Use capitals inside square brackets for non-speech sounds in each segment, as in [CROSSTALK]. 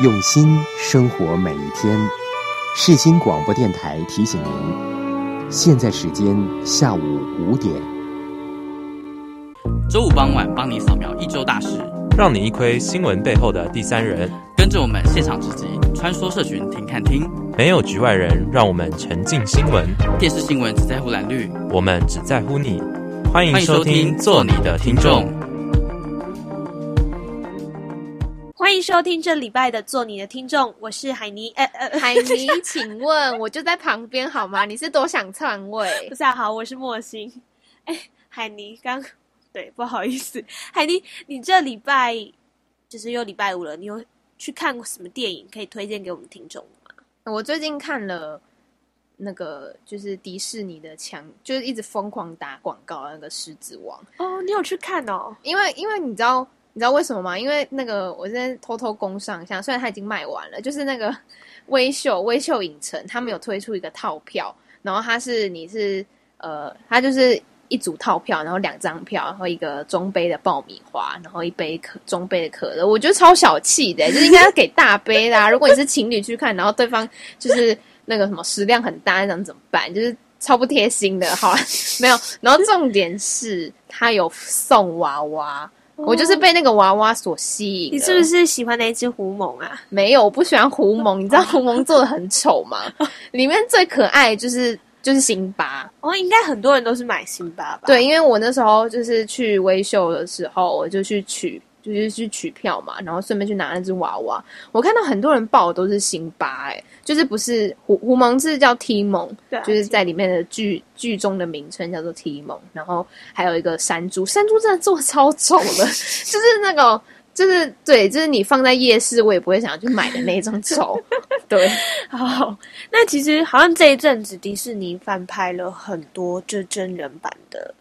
用心生活每一天。世新广播电台提醒您，现在时间下午五点。周五傍晚帮你扫描一周大事，让你一窥新闻背后的第三人。跟着我们现场直击，穿梭社群听看听，没有局外人，让我们沉浸新闻。电视新闻只在乎蓝绿，我们只在乎你。欢迎收听，做你的听众。欢迎收听这礼拜的做你的听众，我是海尼。呃呃，海尼，请问我就在旁边好吗？你是多想篡位？[LAUGHS] 不是、啊，好，我是莫欣。哎，海尼，刚对，不好意思，[LAUGHS] 海尼，你这礼拜就是又礼拜五了，你有去看过什么电影可以推荐给我们听众吗？我最近看了那个就是迪士尼的墙，就是一直疯狂打广告的那个《狮子王》哦，你有去看哦？因为因为你知道。你知道为什么吗？因为那个我现在偷偷工上一下，虽然它已经卖完了，就是那个 [LAUGHS] 微秀微秀影城，他们有推出一个套票，然后它是你是呃，它就是一组套票，然后两张票，然后一个中杯的爆米花，然后一杯可中杯的可乐，我觉得超小气的，就是应该要给大杯啦。如果你是情侣去看，然后对方就是那个什么食量很大，那怎么办？就是超不贴心的。好，没有。然后重点是他有送娃娃。我就是被那个娃娃所吸引。你是不是喜欢那只狐獴啊？没有，我不喜欢狐獴。你知道狐獴做的很丑吗？[LAUGHS] 里面最可爱就是就是辛巴。哦，应该很多人都是买辛巴吧？对，因为我那时候就是去微秀的时候，我就去取。就是去取票嘛，然后顺便去拿那只娃娃。我看到很多人报的都是辛巴，哎，就是不是胡胡蒙是叫 T 蒙，对，就是在里面的剧剧中的名称叫做 T 蒙。然后还有一个山猪，山猪真的做的超丑的，[LAUGHS] 就是那个，就是对，就是你放在夜市，我也不会想要去买的那种丑。[LAUGHS] 对，好，那其实好像这一阵子迪士尼翻拍了很多就真人版的，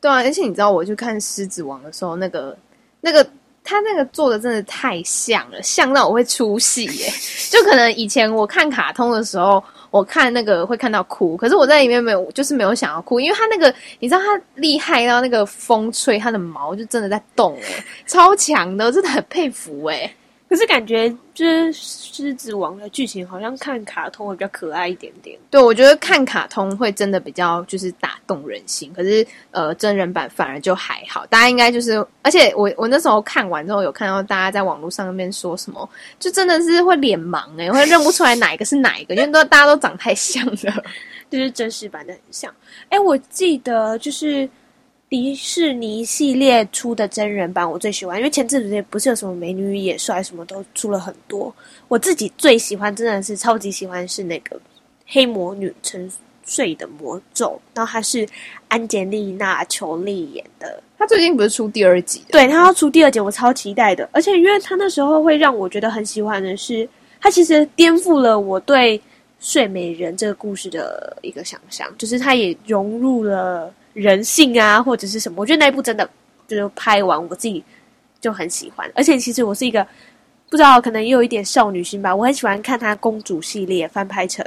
对啊，而且你知道我去看狮子王的时候，那个。那个他那个做的真的太像了，像到我会出戏耶！就可能以前我看卡通的时候，我看那个会看到哭，可是我在里面没有，就是没有想要哭，因为他那个你知道他厉害到那个风吹他的毛就真的在动哎，超强的，真的很佩服哎。可是感觉就是狮子王的剧情好像看卡通会比较可爱一点点。对，我觉得看卡通会真的比较就是打动人心。可是呃，真人版反而就还好。大家应该就是，而且我我那时候看完之后有看到大家在网络上面说什么，就真的是会脸盲哎、欸，会认不出来哪一个是哪一个，因为都大家都长太像了，[LAUGHS] 就是真实版的很像。哎、欸，我记得就是。迪士尼系列出的真人版我最喜欢，因为前阵子不是有什么美女与野帅，什么都出了很多。我自己最喜欢，真的是超级喜欢，是那个黑魔女沉睡的魔咒，然后她是安吉丽娜·裘丽演的。她最近不是出第二集？对，她要出第二集，我超期待的。而且因为她那时候会让我觉得很喜欢的是，她其实颠覆了我对睡美人这个故事的一个想象，就是她也融入了。人性啊，或者是什么？我觉得那一部真的就是拍完，我自己就很喜欢。而且其实我是一个不知道，可能也有一点少女心吧。我很喜欢看她公主系列翻拍成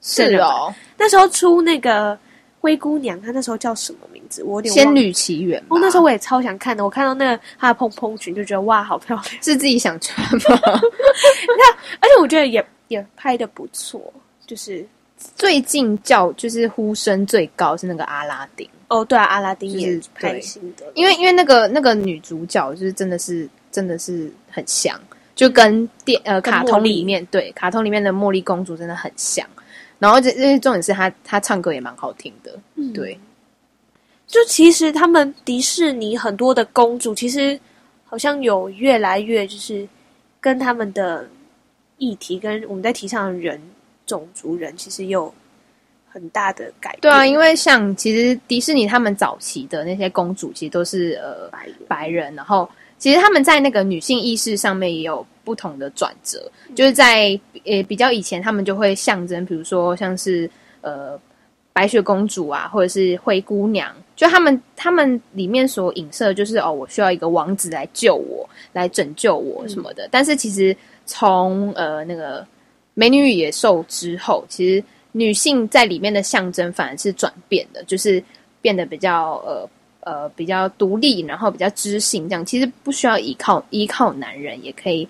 是哦。那时候出那个灰姑娘，她那时候叫什么名字？我有点仙女奇缘。哦，那时候我也超想看的。我看到那个她的蓬蓬裙，就觉得哇，好漂亮，是自己想穿吗？[LAUGHS] 那而且我觉得也也拍的不错，就是。最近叫就是呼声最高是那个阿拉丁。哦，对啊，阿拉丁也是拍新的，因为因为那个那个女主角就是真的是真的是很像，就跟电呃卡通里面对卡通里面的茉莉公主真的很像，然后这这些重点是她她唱歌也蛮好听的，嗯，对，就其实他们迪士尼很多的公主其实好像有越来越就是跟他们的议题跟我们在提倡的人。种族人其实有很大的改变。对啊，因为像其实迪士尼他们早期的那些公主，其实都是呃白人，白人，然后其实他们在那个女性意识上面也有不同的转折，嗯、就是在呃比较以前，他们就会象征，比如说像是呃白雪公主啊，或者是灰姑娘，就他们他们里面所影射就是哦，我需要一个王子来救我，来拯救我什么的。嗯、但是其实从呃那个。美女与野兽之后，其实女性在里面的象征反而是转变的，就是变得比较呃呃比较独立，然后比较知性，这样其实不需要依靠依靠男人，也可以，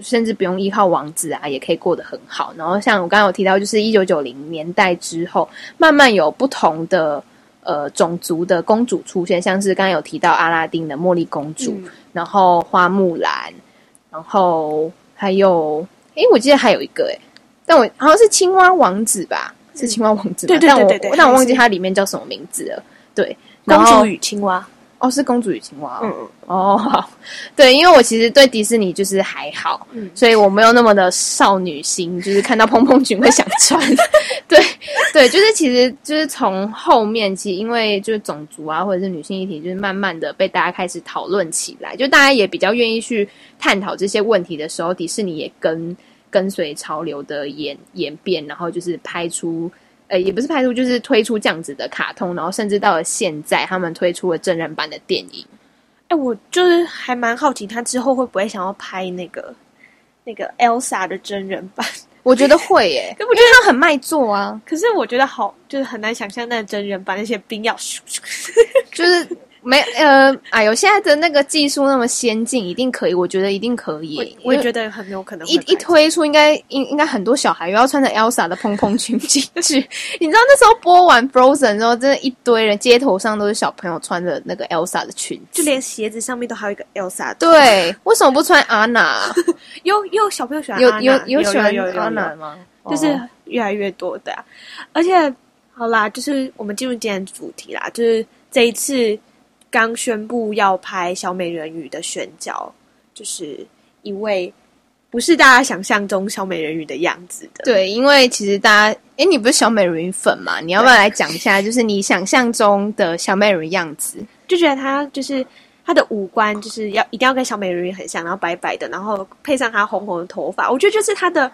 甚至不用依靠王子啊，也可以过得很好。然后像我刚刚有提到，就是一九九零年代之后，慢慢有不同的呃种族的公主出现，像是刚刚有提到阿拉丁的茉莉公主，嗯、然后花木兰，然后还有诶，我记得还有一个诶，但我好像是青蛙王子吧。是青蛙王子，对对对对对，但我忘记它里面叫什么名字了。对，公主与青蛙，哦，是公主与青蛙，嗯嗯，哦，好，[LAUGHS] 对，因为我其实对迪士尼就是还好，嗯，所以我没有那么的少女心，就是看到蓬蓬裙会想穿。对 [LAUGHS] 对，就是其实就是从后面，其实因为就是种族啊，或者是女性议题，就是慢慢的被大家开始讨论起来，就大家也比较愿意去探讨这些问题的时候，迪士尼也跟。跟随潮流的演演变，然后就是拍出，呃，也不是拍出，就是推出这样子的卡通，然后甚至到了现在，他们推出了真人版的电影。哎，我就是还蛮好奇，他之后会不会想要拍那个那个 Elsa 的真人版？我觉得会耶，因为他很卖座啊。可是我觉得好，就是很难想象那真人把那些冰要咻咻，[LAUGHS] 就是。没呃，哎呦，现在的那个技术那么先进，一定可以。我觉得一定可以。我，我也觉得很有可能。一一推出应该，应该应应该很多小孩又要穿着 Elsa 的蓬蓬裙进去。[LAUGHS] 你知道那时候播完 Frozen 之后，真的，一堆人街头上都是小朋友穿着那个 Elsa 的裙子，就连鞋子上面都还有一个 Elsa。对，为什么不穿 Anna？[LAUGHS] 有有小朋友喜欢有有有喜欢 Anna 吗？就是越来越多的啊。而且，好啦，就是我们进入今天的主题啦，就是这一次。刚宣布要拍小美人鱼的选角，就是一位不是大家想象中小美人鱼的样子的。对，因为其实大家，哎，你不是小美人鱼粉嘛？你要不要来讲一下，就是你想象中的小美人鱼样子？就觉得她就是她的五官就是要一定要跟小美人鱼很像，然后白白的，然后配上她红红的头发，我觉得就是她的。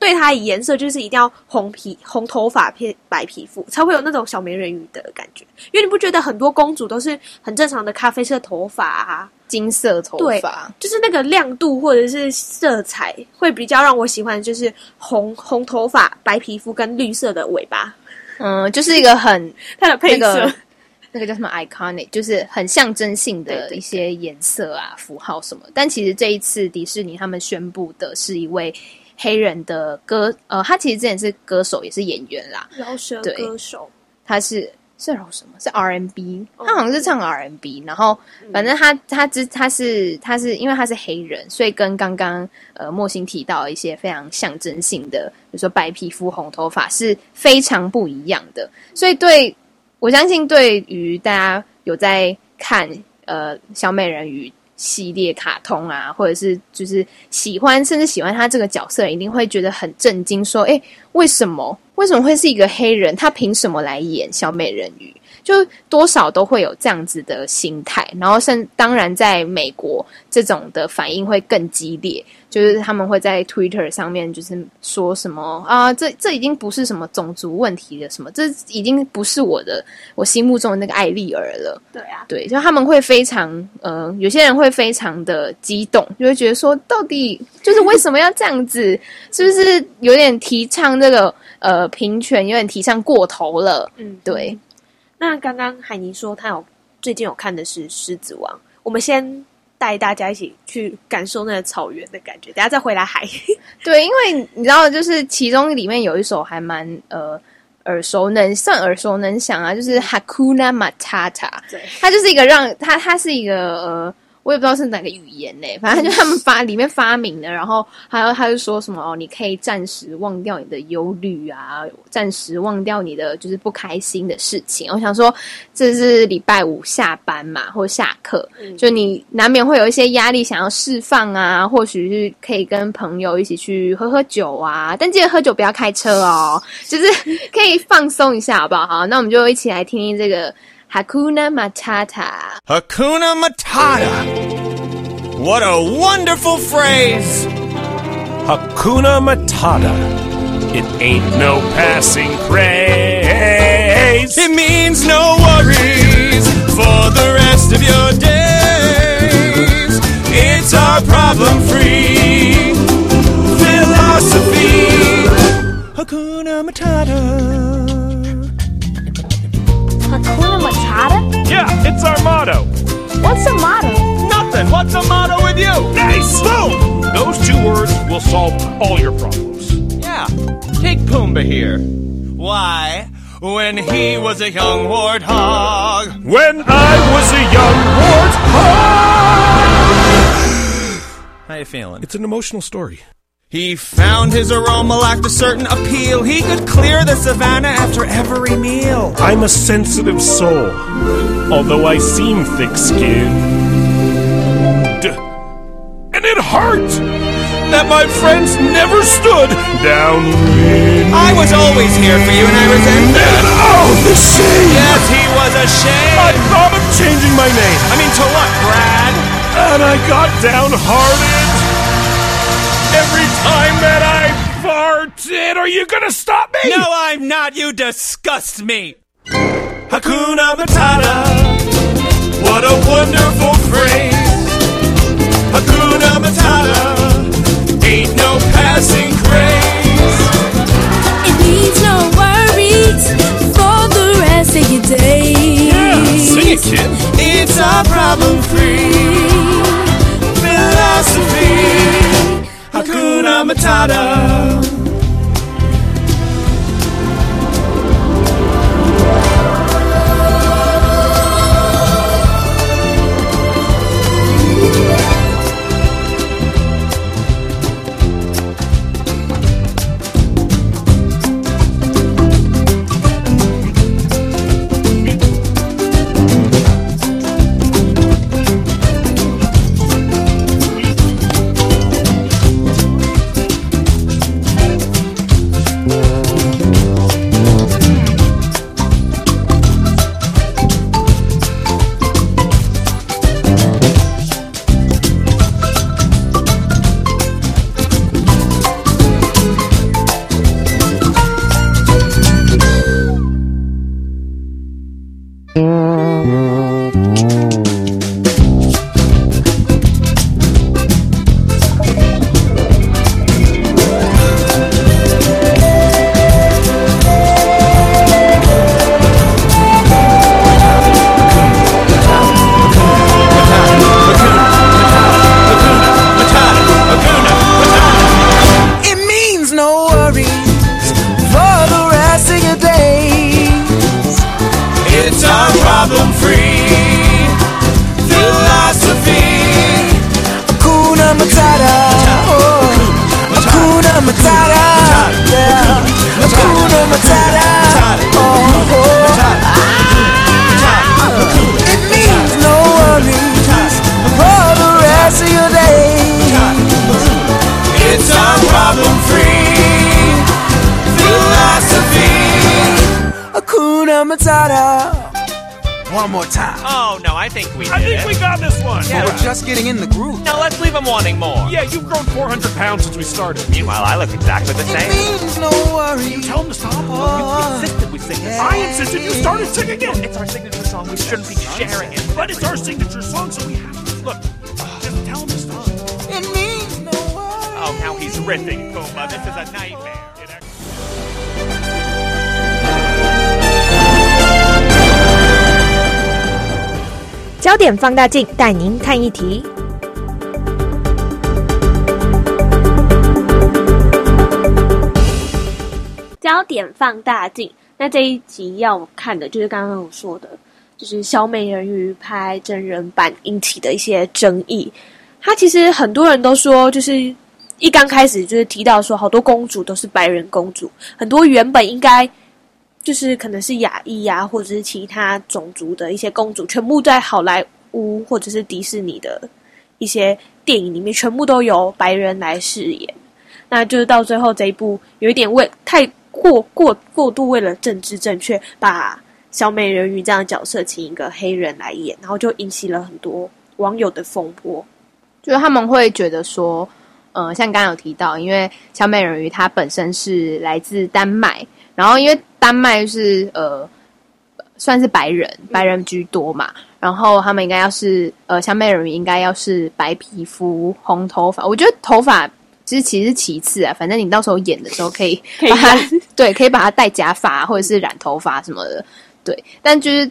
对她以颜色就是一定要红皮红头发配白皮肤，才会有那种小美人鱼的感觉。因为你不觉得很多公主都是很正常的咖啡色头发啊，金色头发，就是那个亮度或者是色彩会比较让我喜欢，就是红红头发、白皮肤跟绿色的尾巴。嗯，就是一个很 [LAUGHS] 它的配色，那个，那个叫什么 iconic，就是很象征性的一些颜色啊、符号什么。但其实这一次迪士尼他们宣布的是一位。黑人的歌，呃，他其实之前是歌手，也是演员啦。饶舌歌手，他是是饶什么？是 R&B，他好像是唱 R&B。然后，反正他他之他是他是因为他是黑人，所以跟刚刚呃莫欣提到一些非常象征性的，比如说白皮肤、红头发是非常不一样的。所以对我相信，对于大家有在看呃小美人鱼。系列卡通啊，或者是就是喜欢，甚至喜欢他这个角色，一定会觉得很震惊。说，诶，为什么？为什么会是一个黑人？他凭什么来演小美人鱼？就多少都会有这样子的心态。然后，甚当然，在美国这种的反应会更激烈。就是他们会在 Twitter 上面，就是说什么啊，这这已经不是什么种族问题了，什么这已经不是我的我心目中的那个艾丽儿了。对啊，对，就他们会非常呃，有些人会非常的激动，就会觉得说，到底就是为什么要这样子？是不是有点提倡这个呃平权，有点提倡过头了？嗯，对。那刚刚海尼说他有最近有看的是《狮子王》，我们先。带大家一起去感受那个草原的感觉，等下再回来海。[LAUGHS] 对，因为你知道，就是其中里面有一首还蛮呃耳熟能算耳熟能详啊，就是 Hakuna Matata。对，它就是一个让它它是一个呃。我也不知道是哪个语言呢，反正就他们发里面发明的，然后还有他就说什么哦，你可以暂时忘掉你的忧虑啊，暂时忘掉你的就是不开心的事情。我想说，这是礼拜五下班嘛，或下课，就你难免会有一些压力，想要释放啊，或许是可以跟朋友一起去喝喝酒啊，但记得喝酒不要开车哦，就是可以放松一下，好不好？好，[LAUGHS] 那我们就一起来听听这个。Hakuna Matata. Hakuna Matata. What a wonderful phrase. Hakuna Matata. It ain't no passing craze. It means no worries for the rest of your days. It's our problem free philosophy. Hakuna Matata. Hakuna Matata? Yeah, it's our Johnson, what's the motto with you? Nice! Boom! Those two words will solve all your problems. Yeah. Take Pumbaa here. Why? When he was a young warthog. When I was a young warthog! How you feeling? It's an emotional story. He found his aroma lacked a certain appeal. He could clear the savannah after every meal. I'm a sensitive soul, although I seem thick skinned. And it hurt that my friends never stood downwind. I was always here for you and I resent And oh, the shame! Yes, he was ashamed. I thought of changing my name, I mean, to what, Brad? and I got downhearted. Every time that I farted, are you gonna stop me? No, I'm not. You disgust me. Hakuna Matata. What a wonderful phrase. Hakuna Matata. Ain't no passing craze. It needs no worries for the rest of your days. Sing it, kid. It's a problem free philosophy. Hakuna Matata. Time. Oh, no, I think we did. I think we got this one. Yeah. We're just getting in the groove. Now let's leave him wanting more. Yeah, you've grown 400 pounds since we started. Meanwhile, I look exactly the same. It same. means no worries. You tell him to stop. You insisted we sing this I insisted you started singing it. It's our signature song. We shouldn't be sharing it. But it's our signature song, so we have to. Look, just tell him to stop. It means no worries. Oh, now he's riffing, Puma. This is a nightmare. 焦点放大镜带您看一题。焦点放大镜，那这一集要看的就是刚刚我说的，就是小美人鱼拍真人版引起的一些争议。它其实很多人都说，就是一刚开始就是提到说，好多公主都是白人公主，很多原本应该就是可能是亚裔啊，或者是其他种族的一些公主，全部在好莱坞或者是迪士尼的一些电影里面，全部都由白人来饰演。那就是到最后这一部有一点为太过过过度为了政治正确，把小美人鱼这样的角色请一个黑人来演，然后就引起了很多网友的风波。就是他们会觉得说，呃，像刚刚有提到，因为小美人鱼它本身是来自丹麦，然后因为丹麦是呃算是白人，白人居多嘛，然后他们应该要是呃小美人鱼应该要是白皮肤、红头发，我觉得头发其实其实是其次啊，反正你到时候演的时候可以把它 [LAUGHS] 对，可以把它戴假发或者是染头发什么的，对，但就是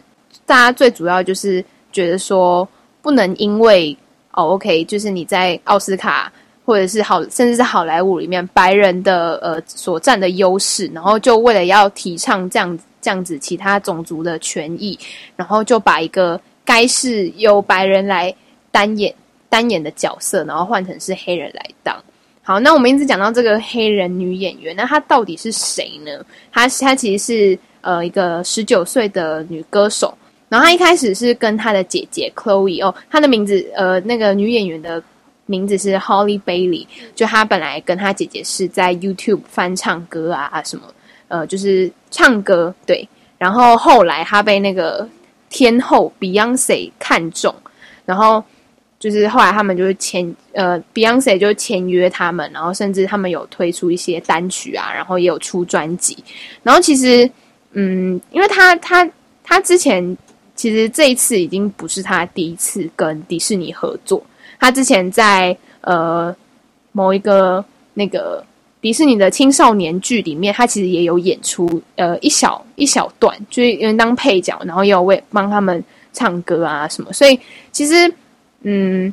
大家最主要就是觉得说不能因为哦，OK，就是你在奥斯卡或者是好，甚至是好莱坞里面白人的呃所占的优势，然后就为了要提倡这样这样子其他种族的权益，然后就把一个该是由白人来担演担演的角色，然后换成是黑人来当。好，那我们一直讲到这个黑人女演员，那她到底是谁呢？她她其实是呃一个十九岁的女歌手，然后她一开始是跟她的姐姐 Chloe 哦，她的名字呃那个女演员的名字是 Holly Bailey，就她本来跟她姐姐是在 YouTube 翻唱歌啊什么，呃就是唱歌对，然后后来她被那个天后 Beyonce 看中，然后。就是后来他们就是签呃，Beyonce 就签约他们，然后甚至他们有推出一些单曲啊，然后也有出专辑。然后其实，嗯，因为他他他之前其实这一次已经不是他第一次跟迪士尼合作，他之前在呃某一个那个迪士尼的青少年剧里面，他其实也有演出呃一小一小段，就是因为当配角，然后也有为帮他们唱歌啊什么，所以其实。嗯，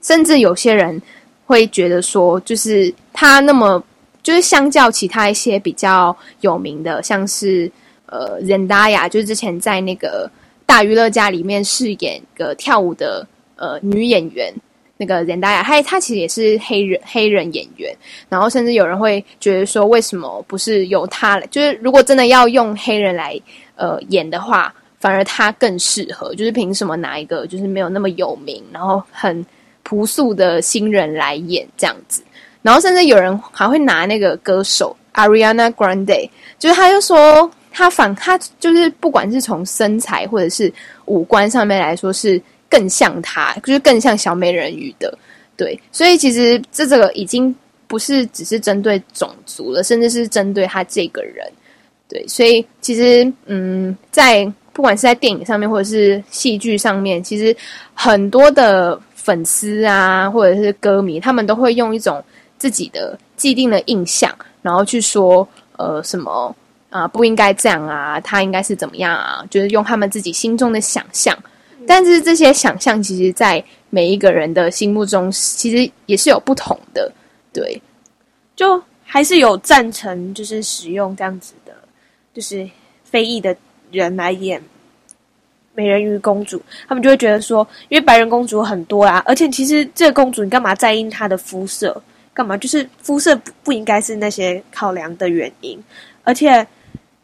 甚至有些人会觉得说，就是他那么，就是相较其他一些比较有名的，像是呃，Zendaya，就是之前在那个大娱乐家里面饰演个跳舞的呃女演员，那个 Zendaya，她她其实也是黑人黑人演员，然后甚至有人会觉得说，为什么不是由她来？就是如果真的要用黑人来呃演的话。反而她更适合，就是凭什么拿一个就是没有那么有名，然后很朴素的新人来演这样子？然后甚至有人还会拿那个歌手 Ariana Grande，就是他就说他反他就是不管是从身材或者是五官上面来说是更像他，就是更像小美人鱼的。对，所以其实这这个已经不是只是针对种族了，甚至是针对他这个人。对，所以其实嗯，在不管是在电影上面，或者是戏剧上面，其实很多的粉丝啊，或者是歌迷，他们都会用一种自己的既定的印象，然后去说，呃，什么啊，不应该这样啊，他应该是怎么样啊，就是用他们自己心中的想象。但是这些想象，其实，在每一个人的心目中，其实也是有不同的。对，就还是有赞成，就是使用这样子的，就是非裔的。人来演美人鱼公主，他们就会觉得说，因为白人公主很多啊，而且其实这个公主你干嘛在意她的肤色？干嘛？就是肤色不不应该是那些考量的原因，而且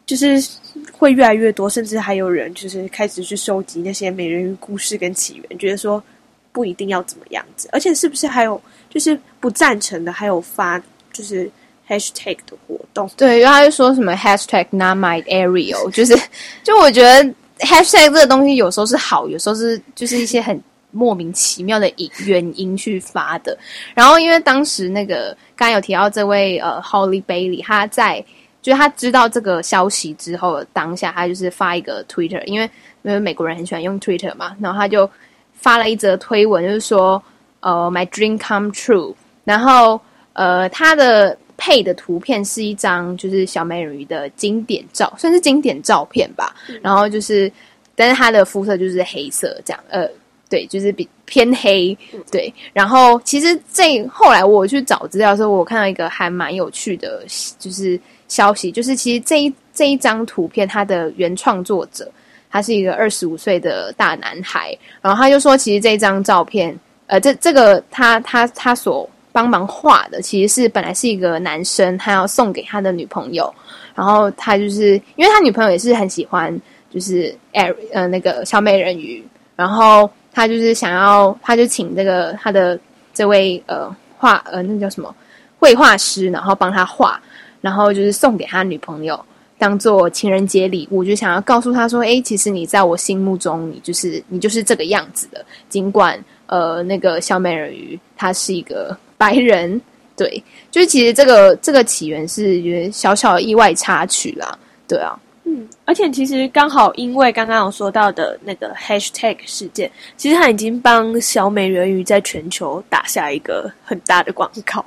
就是会越来越多，甚至还有人就是开始去收集那些美人鱼故事跟起源，觉得说不一定要怎么样子，而且是不是还有就是不赞成的，还有发就是。hashtag 的活动，对，然后他就说什么 hashtag not my Ariel，[LAUGHS] 就是，就我觉得 hashtag 这个东西有时候是好，有时候是就是一些很莫名其妙的因原因去发的。然后因为当时那个刚刚有提到这位呃 Holly Bailey，他在就是他知道这个消息之后，当下他就是发一个 Twitter，因为因为美国人很喜欢用 Twitter 嘛，然后他就发了一则推文，就是说呃 my dream come true，然后呃他的。配的图片是一张就是小美人鱼的经典照，算是经典照片吧。嗯、然后就是，但是他的肤色就是黑色，这样，呃，对，就是比偏黑，对。然后其实这后来我去找资料的时候，我看到一个还蛮有趣的，就是消息，就是其实这一这一张图片，它的原创作者他是一个二十五岁的大男孩，然后他就说，其实这张照片，呃，这这个他他他所。帮忙画的其实是本来是一个男生，他要送给他的女朋友，然后他就是因为他女朋友也是很喜欢，就是艾呃那个小美人鱼，然后他就是想要，他就请这个他的这位呃画呃那叫什么绘画师，然后帮他画，然后就是送给他女朋友当做情人节礼物，就想要告诉他说，诶，其实你在我心目中，你就是你就是这个样子的，尽管呃那个小美人鱼她是一个。白人，对，就是其实这个这个起源是有点小小的意外插曲啦，对啊，嗯，而且其实刚好因为刚刚有说到的那个 hashtag 事件，其实他已经帮小美人鱼在全球打下一个很大的广告，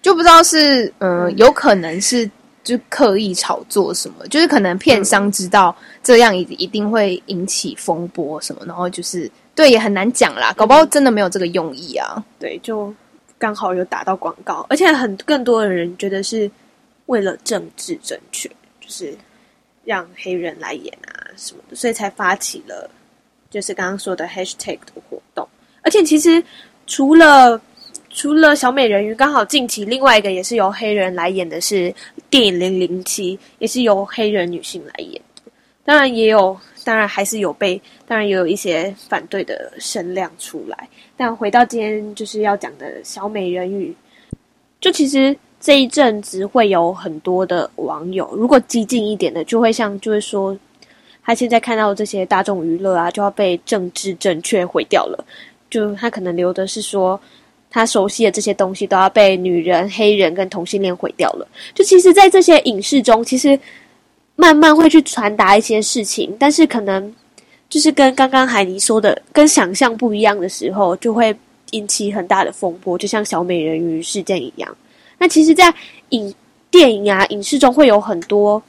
就不知道是嗯、呃，有可能是就刻意炒作什么，就是可能片商知道这样一一定会引起风波什么，然后就是对也很难讲啦，搞不好真的没有这个用意啊，对，就。刚好有打到广告，而且很更多的人觉得是为了政治正确，就是让黑人来演啊什么的，所以才发起了就是刚刚说的 hashtag 的活动。而且其实除了除了小美人鱼，刚好近期另外一个也是由黑人来演的是电影《零零七》，也是由黑人女性来演。当然也有，当然还是有被，当然也有一些反对的声量出来。但回到今天就是要讲的小美人鱼，就其实这一阵子会有很多的网友，如果激进一点的，就会像就会说，他现在看到这些大众娱乐啊，就要被政治正确毁掉了。就他可能留的是说，他熟悉的这些东西都要被女人、黑人跟同性恋毁掉了。就其实，在这些影视中，其实。慢慢会去传达一些事情，但是可能就是跟刚刚海尼说的，跟想象不一样的时候，就会引起很大的风波，就像小美人鱼事件一样。那其实，在影电影啊、影视中，会有很多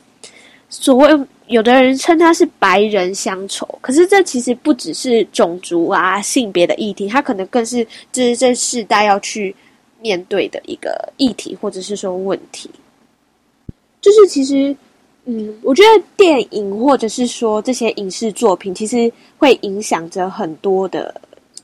所谓有的人称它是白人乡愁，可是这其实不只是种族啊、性别的议题，它可能更是这是这世代要去面对的一个议题，或者是说问题，就是其实。嗯，我觉得电影或者是说这些影视作品，其实会影响着很多的，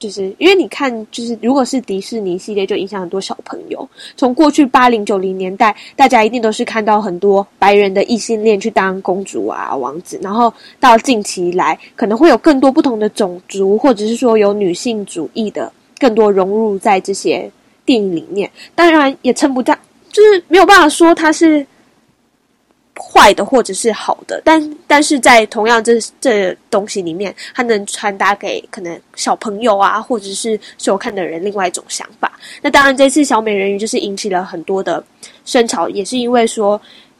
就是因为你看，就是如果是迪士尼系列，就影响很多小朋友。从过去八零九零年代，大家一定都是看到很多白人的异性恋去当公主啊、王子，然后到近期来，可能会有更多不同的种族，或者是说有女性主义的更多融入在这些电影里面。当然也称不上，就是没有办法说它是。坏的或者是好的，但但是在同样这这东西里面，它能传达给可能小朋友啊，或者是收看的人另外一种想法。那当然，这次小美人鱼就是引起了很多的声潮，也是因为说，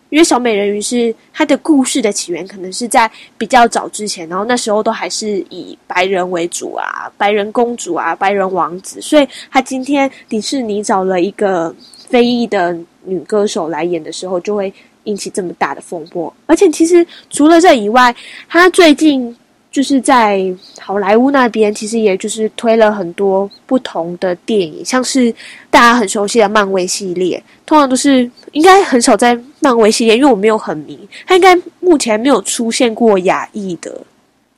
因为小美人鱼是它的故事的起源，可能是在比较早之前，然后那时候都还是以白人为主啊，白人公主啊，白人王子，所以他今天迪士尼找了一个非裔的女歌手来演的时候，就会。引起这么大的风波，而且其实除了这以外，他最近就是在好莱坞那边，其实也就是推了很多不同的电影，像是大家很熟悉的漫威系列，通常都是应该很少在漫威系列，因为我没有很迷，他应该目前没有出现过亚裔的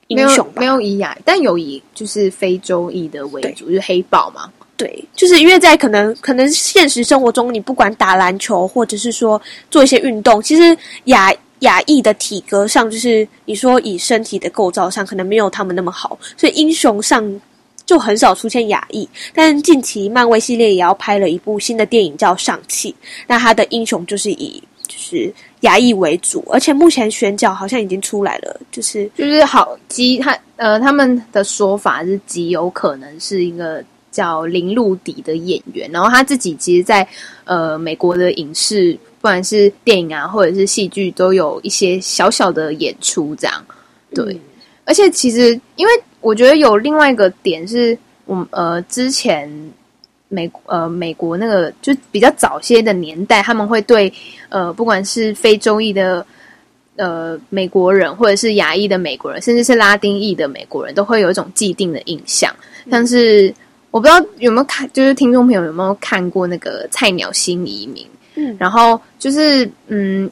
英雄吧？没有，没有以亚，但有以就是非洲裔的为主，就是黑豹嘛。对，就是因为在可能可能现实生活中，你不管打篮球，或者是说做一些运动，其实亚亚裔的体格上，就是你说以身体的构造上，可能没有他们那么好，所以英雄上就很少出现亚裔。但近期漫威系列也要拍了一部新的电影叫《上气》，那他的英雄就是以就是亚裔为主，而且目前选角好像已经出来了，就是就是好极他呃他们的说法是极有可能是一个。叫林露迪的演员，然后他自己其实在，在呃美国的影视，不管是电影啊，或者是戏剧，都有一些小小的演出，这样对。嗯、而且其实，因为我觉得有另外一个点是，我呃之前美呃美国那个就比较早些的年代，他们会对呃不管是非洲裔的呃美国人，或者是亚裔的美国人，甚至是拉丁裔的美国人，都会有一种既定的印象，像是。我不知道有没有看，就是听众朋友有没有看过那个《菜鸟新移民》？嗯，然后就是嗯，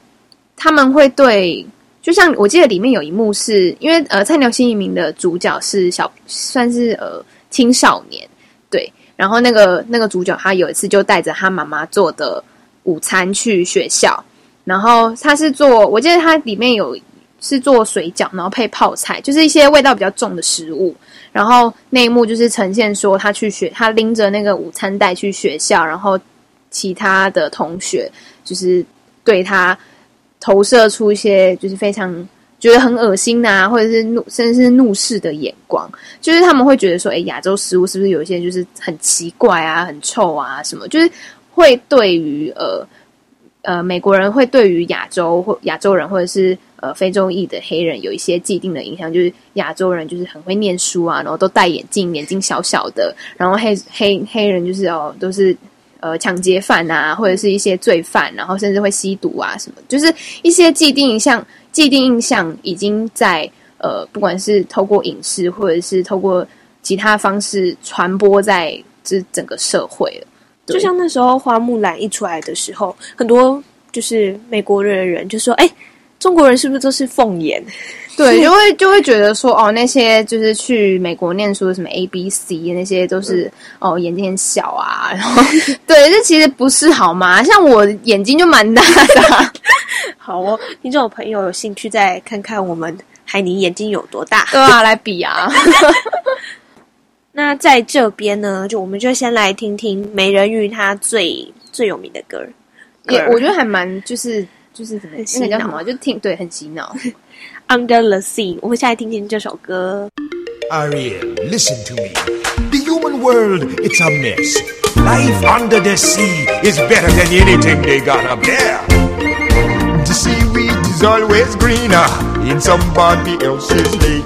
他们会对，就像我记得里面有一幕是，因为呃，《菜鸟新移民》的主角是小，算是呃青少年，对。然后那个那个主角他有一次就带着他妈妈做的午餐去学校，然后他是做，我记得他里面有是做水饺，然后配泡菜，就是一些味道比较重的食物。然后那一幕就是呈现说，他去学，他拎着那个午餐袋去学校，然后其他的同学就是对他投射出一些就是非常觉得很恶心啊，或者是怒甚至是怒视的眼光，就是他们会觉得说，哎，亚洲食物是不是有一些就是很奇怪啊、很臭啊什么？就是会对于呃呃美国人会对于亚洲或亚洲人或者是。呃，非洲裔的黑人有一些既定的印象，就是亚洲人就是很会念书啊，然后都戴眼镜，眼睛小小的，然后黑黑黑人就是哦，都是呃抢劫犯啊，或者是一些罪犯，然后甚至会吸毒啊什么，就是一些既定印象，既定印象已经在呃，不管是透过影视或者是透过其他方式传播在这整个社会了。就像那时候花木兰一出来的时候，很多就是美国人的人就说：“哎，中国人是不是都是凤眼？” [LAUGHS] 对，就会就会觉得说哦，那些就是去美国念书的什么 A B C 那些都是、嗯、哦眼睛很小啊，[LAUGHS] 然后对，这其实不是好吗？像我眼睛就蛮大的。[LAUGHS] 好哦，听众朋友有兴趣再看看我们海霓眼睛有多大？对啊，来比啊。那在这边呢，就我们就先来听听美人鱼她最最有名的歌，也我觉得还蛮就是就是怎么那个叫什么，就听对很洗脑。 Under [LAUGHS] the Sea，我们先来听听这首歌。Ariel, listen to me. The human world, it's a mess. Life under the sea is better than anything they got up there. The seaweed is always greener in somebody else's lake.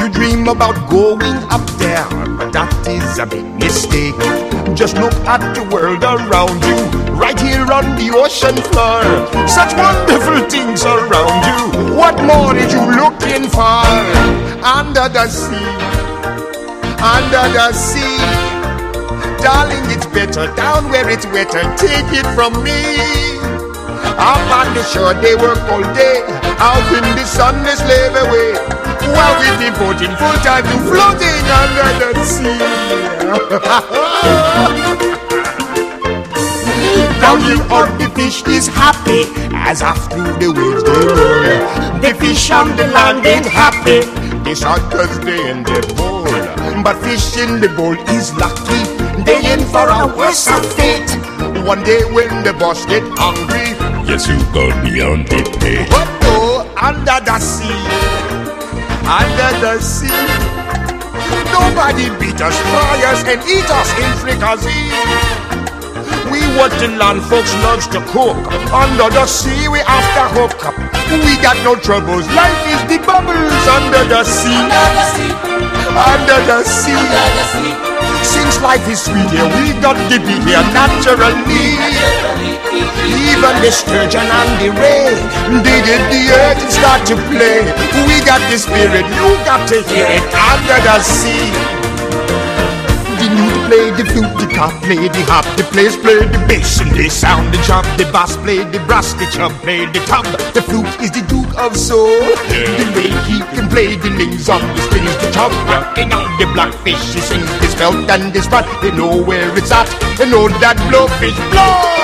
You dream about going up there, but that is a big mistake. Just look at the world around you, right here on the ocean floor. Such wonderful things around you. What more are you looking for? Under the sea, under the sea. Darling, it's better down where it's wetter. Take it from me. Up on the shore, they work all day. Out in the sun, they slave away. While we devoting full time to floating under the sea. [LAUGHS] Down here, all the fish is happy as after the waves they roll. The fish on the land ain't happy. They shot cause they in the bowl. But fish in the bowl is lucky. They in for a worse of fate. One day when the boss get hungry, yes, you go beyond the pay. But oh, under the sea, under the sea, nobody beat us, fry us, and eat us in fricassee. We the land folks loves to cook. Under the sea, we after hook up. We got no troubles. Life is the bubbles under the sea. Under the sea. Under the sea. Since life is sweet here, we got to be here naturally. Even the sturgeon and the ray, they get the earth and start to play. We got the spirit, you got to hear it under the sea. Play the flute, the cop play the hop, the players play the bass and they sound the chop. The bass play the brass, the chub play the tub. The flute is the duke of soul. The way he can play the lings on the strings, the chub rocking on the blackfish. He sings his belt and his sprat. They know where it's at. They know that blowfish blow.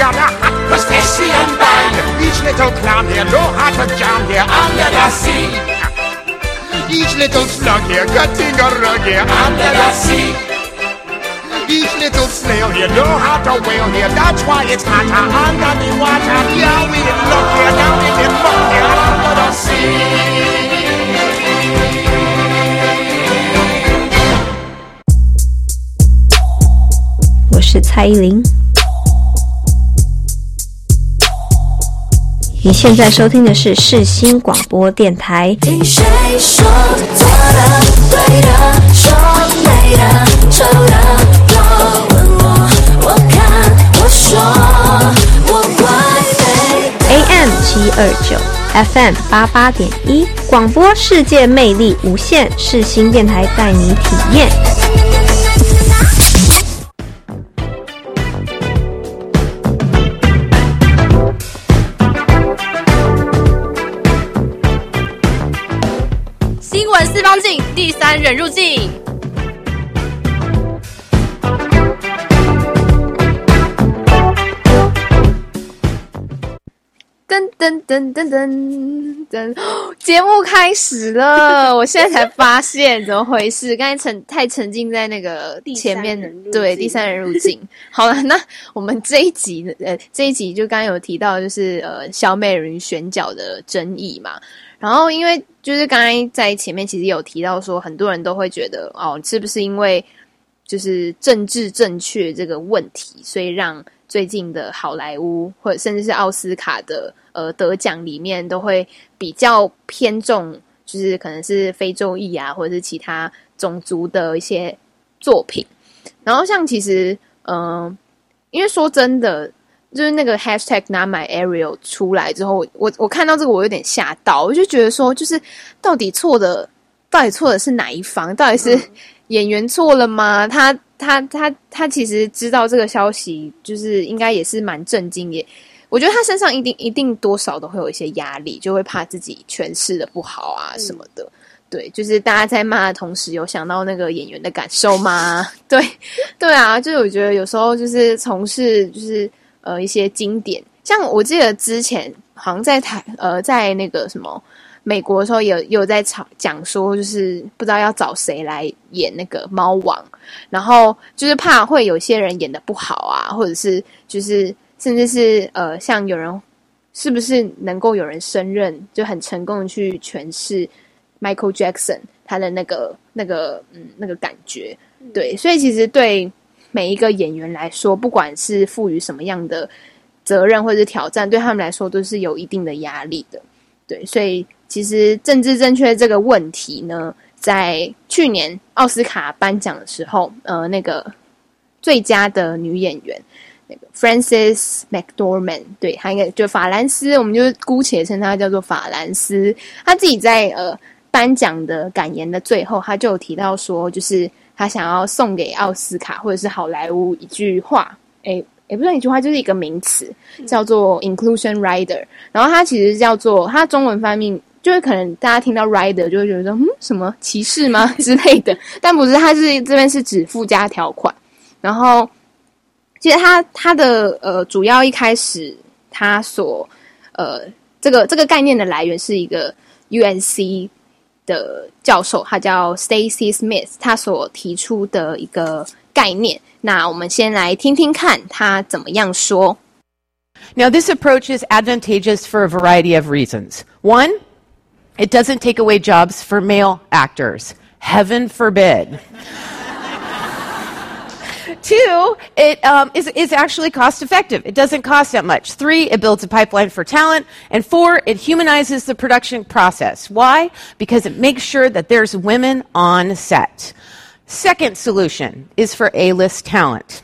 got a hot crustacean band. Each little clown here know how to jam here under the sea. Each little slug here cutting a rug here under the sea. Each little snail here know how to whale here. That's why it's hotter under the water. Yeah, we in luck here down in the muck here under the sea. 我是蔡依林。 你现在收听的是世新广播电台。听谁说错的、对的、说美的、丑的？我问我，我看，我说，我怪美。AM 七二九，FM 八八点一，广播世界魅力无限，世新电台带你体验。第三人入境。噔噔噔噔噔噔，节目开始了！[LAUGHS] 我现在才发现怎么回事，刚才沉太沉浸在那个前面，对，第三人入境。好了，那我们这一集，呃，这一集就刚刚有提到，就是呃，小美人鱼选角的争议嘛。然后因为就是刚才在前面其实有提到说，很多人都会觉得哦，是不是因为就是政治正确这个问题，所以让最近的好莱坞或者甚至是奥斯卡的呃得奖里面都会比较偏重，就是可能是非洲裔啊，或者是其他种族的一些作品。然后像其实嗯、因为说真的。就是那个 hashtag not my Ariel 出来之后，我我看到这个我有点吓到，我就觉得说，就是到底错的，到底错的是哪一方？到底是 [LAUGHS] 演员错了吗？他他他他其实知道这个消息，就是应该也是蛮震惊的。我觉得他身上一定一定多少都会有一些压力，就会怕自己诠释的不好啊什么的。嗯、对，就是大家在骂的同时，有想到那个演员的感受吗？[LAUGHS] 对对啊，就是我觉得有时候就是从事就是。呃，一些经典，像我记得之前好像在台呃，在那个什么美国的时候有，有有在吵讲说，就是不知道要找谁来演那个猫王，然后就是怕会有些人演的不好啊，或者是就是甚至是呃，像有人是不是能够有人胜任，就很成功的去诠释 Michael Jackson 他的那个那个嗯那个感觉，对，所以其实对。每一个演员来说，不管是赋予什么样的责任或者是挑战，对他们来说都是有一定的压力的。对，所以其实政治正确这个问题呢，在去年奥斯卡颁奖的时候，呃，那个最佳的女演员那个 Frances McDormand，对，她应该就法兰斯，我们就姑且称她叫做法兰斯。她自己在呃颁奖的感言的最后，她就有提到说，就是。他想要送给奥斯卡或者是好莱坞一句话，诶，也不算一句话，就是一个名词，叫做 inclusion rider。然后它其实叫做它中文翻译，就是可能大家听到 rider 就会觉得说，嗯，什么歧视吗 [LAUGHS] 之类的？但不是，它是这边是指附加条款。然后其实它它的呃主要一开始它所呃这个这个概念的来源是一个 UNC。的教授，他叫 Stacy Smith，他所提出的一个概念。那我们先来听听看他怎么样说。Now, this approach is advantageous for a variety of reasons. One, it doesn't take away jobs for male actors. Heaven forbid. Two, it um, is, is actually cost effective. It doesn't cost that much. Three, it builds a pipeline for talent. And four, it humanizes the production process. Why? Because it makes sure that there's women on set. Second solution is for A-list talent.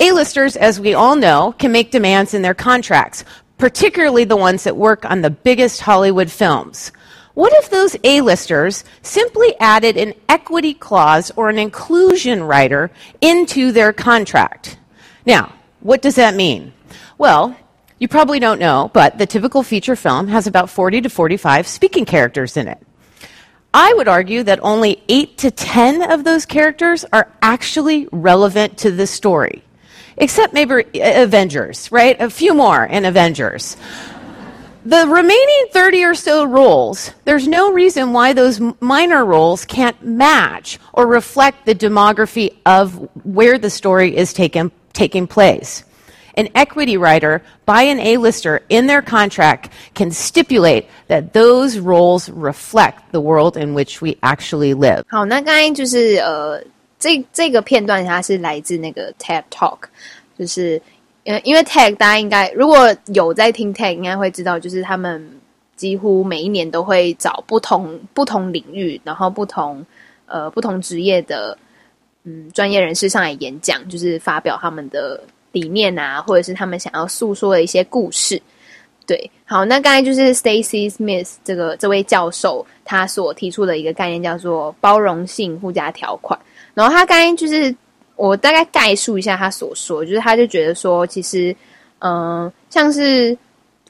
A-listers, as we all know, can make demands in their contracts, particularly the ones that work on the biggest Hollywood films. What if those A-listers simply added an equity clause or an inclusion rider into their contract? Now, what does that mean? Well, you probably don't know, but the typical feature film has about 40 to 45 speaking characters in it. I would argue that only 8 to 10 of those characters are actually relevant to the story. Except maybe Avengers, right? A few more in Avengers. The remaining 30 or so roles, there's no reason why those minor roles can't match or reflect the demography of where the story is taken, taking place. An equity writer by an A-lister in their contract can stipulate that those roles reflect the world in which we actually live. 好，那刚才就是呃，这这个片段它是来自那个 TED Talk，就是。 呃，因为 TED 大家应该如果有在听 TED，应该会知道，就是他们几乎每一年都会找不同不同领域，然后不同呃不同职业的嗯专业人士上来演讲，就是发表他们的理念啊，或者是他们想要诉说的一些故事。对，好，那刚才就是 Stacy Smith 这个这位教授他所提出的一个概念叫做包容性附加条款，然后他刚才就是。我大概概述一下他所说，就是他就觉得说，其实，嗯、呃，像是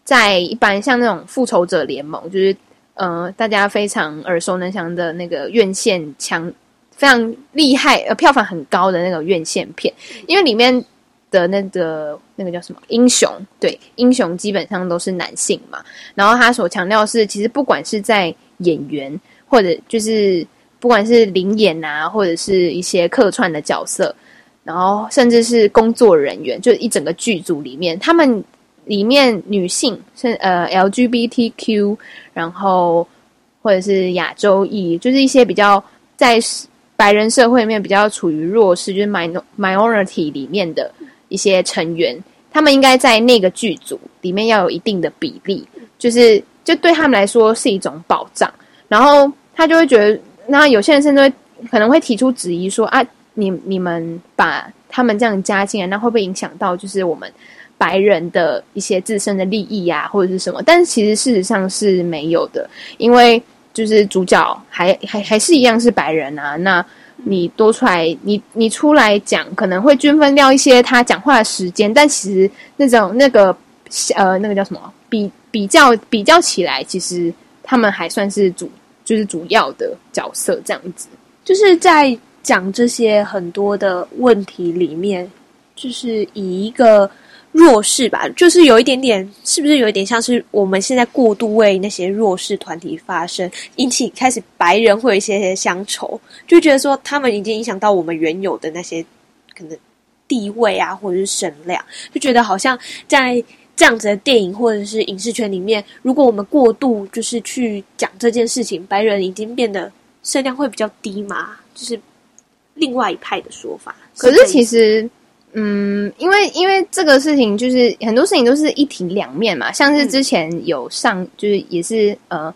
在一般像那种复仇者联盟，就是，嗯、呃，大家非常耳熟能详的那个院线强非常厉害，呃，票房很高的那个院线片，因为里面的那个那个叫什么英雄，对，英雄基本上都是男性嘛，然后他所强调是，其实不管是在演员或者就是。不管是临演啊，或者是一些客串的角色，然后甚至是工作人员，就一整个剧组里面，他们里面女性是呃 LGBTQ，然后或者是亚洲裔，就是一些比较在白人社会里面比较处于弱势，就是 minority 里面的一些成员，他们应该在那个剧组里面要有一定的比例，就是就对他们来说是一种保障。然后他就会觉得，那有些人甚至会可能会提出质疑说啊，你你们把他们这样加进来，那会不会影响到就是我们白人的一些自身的利益呀、或者是什么？但是其实事实上是没有的，因为。就是主角还还还是一样是白人啊，那你多出来，你你出来讲，可能会均分掉一些他讲话的时间，但其实那种那个呃那个叫什么比比较比较起来，其实他们还算是主就是主要的角色这样子，就是在讲这些很多的问题里面，就是以一个。弱势吧，就是有一点点，是不是有一点像是我们现在过度为那些弱势团体发声，引起开始白人会有一些些乡愁，就觉得说他们已经影响到我们原有的那些可能地位啊，或者是声量，就觉得好像在这样子的电影或者是影视圈里面，如果我们过度就是去讲这件事情，白人已经变得声量会比较低嘛，就是另外一派的说法。可是其实。嗯，因为因为这个事情就是很多事情都是一体两面嘛，像是之前有上，嗯、就是也是呃，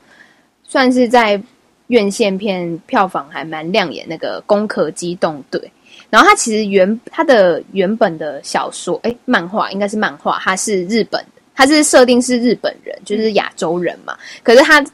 算是在院线片票房还蛮亮眼那个《攻壳机动队》，然后他其实原他的原本的小说哎漫画应该是漫画，他是日本，的，他是设定是日本人，就是亚洲人嘛，可是他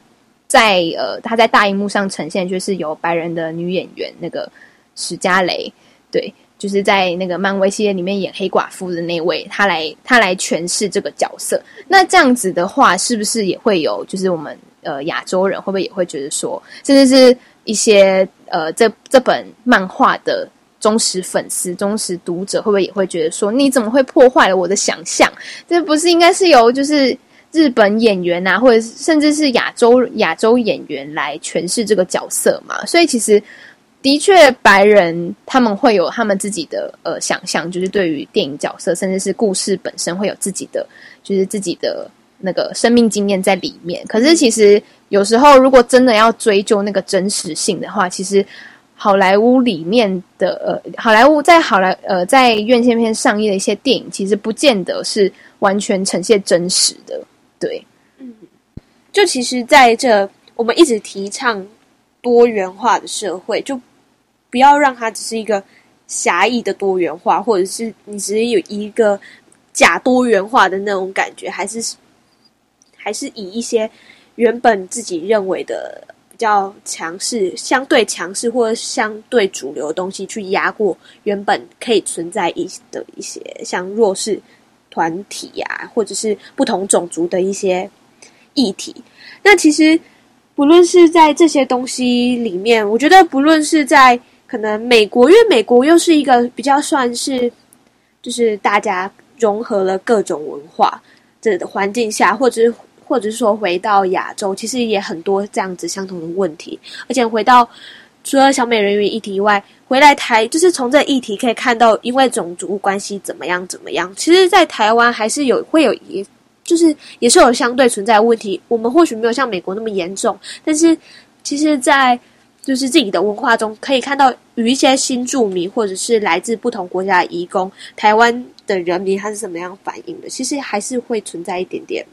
在呃他在大荧幕上呈现就是由白人的女演员那个史嘉蕾对。就是在那个漫威系列里面演黑寡妇的那位，他来他来诠释这个角色。那这样子的话，是不是也会有？就是我们呃亚洲人会不会也会觉得说，甚至是一些呃这这本漫画的忠实粉丝、忠实读者，会不会也会觉得说，你怎么会破坏了我的想象？这不是应该是由就是日本演员啊，或者甚至是亚洲亚洲演员来诠释这个角色嘛？所以其实。的确，白人他们会有他们自己的呃想象，就是对于电影角色，甚至是故事本身，会有自己的就是自己的那个生命经验在里面。可是，其实有时候，如果真的要追究那个真实性的话，其实好莱坞里面的呃，好莱坞在好莱呃在院线片上映的一些电影，其实不见得是完全呈现真实的。对，嗯，就其实在这我们一直提倡多元化的社会，就。不要让它只是一个狭义的多元化，或者是你只是有一个假多元化的那种感觉，还是还是以一些原本自己认为的较强势、相对强势或者相对主流的东西去压过原本可以存在一的一些像弱势团体呀、啊，或者是不同种族的一些议题。那其实不论是在这些东西里面，我觉得不论是在可能美国，因为美国又是一个比较算是，就是大家融合了各种文化的环境下，或者是或者是说回到亚洲，其实也很多这样子相同的问题。而且回到除了小美人鱼议题以外，回来台就是从这议题可以看到，因为种族关系怎么样怎么样，其实，在台湾还是有会有一，就是也是有相对存在的问题。我们或许没有像美国那么严重，但是其实，在就是自己的文化中可以看到，与一些新住民或者是来自不同国家的移工，台湾的人民他是怎么样反应的？其实还是会存在一点点，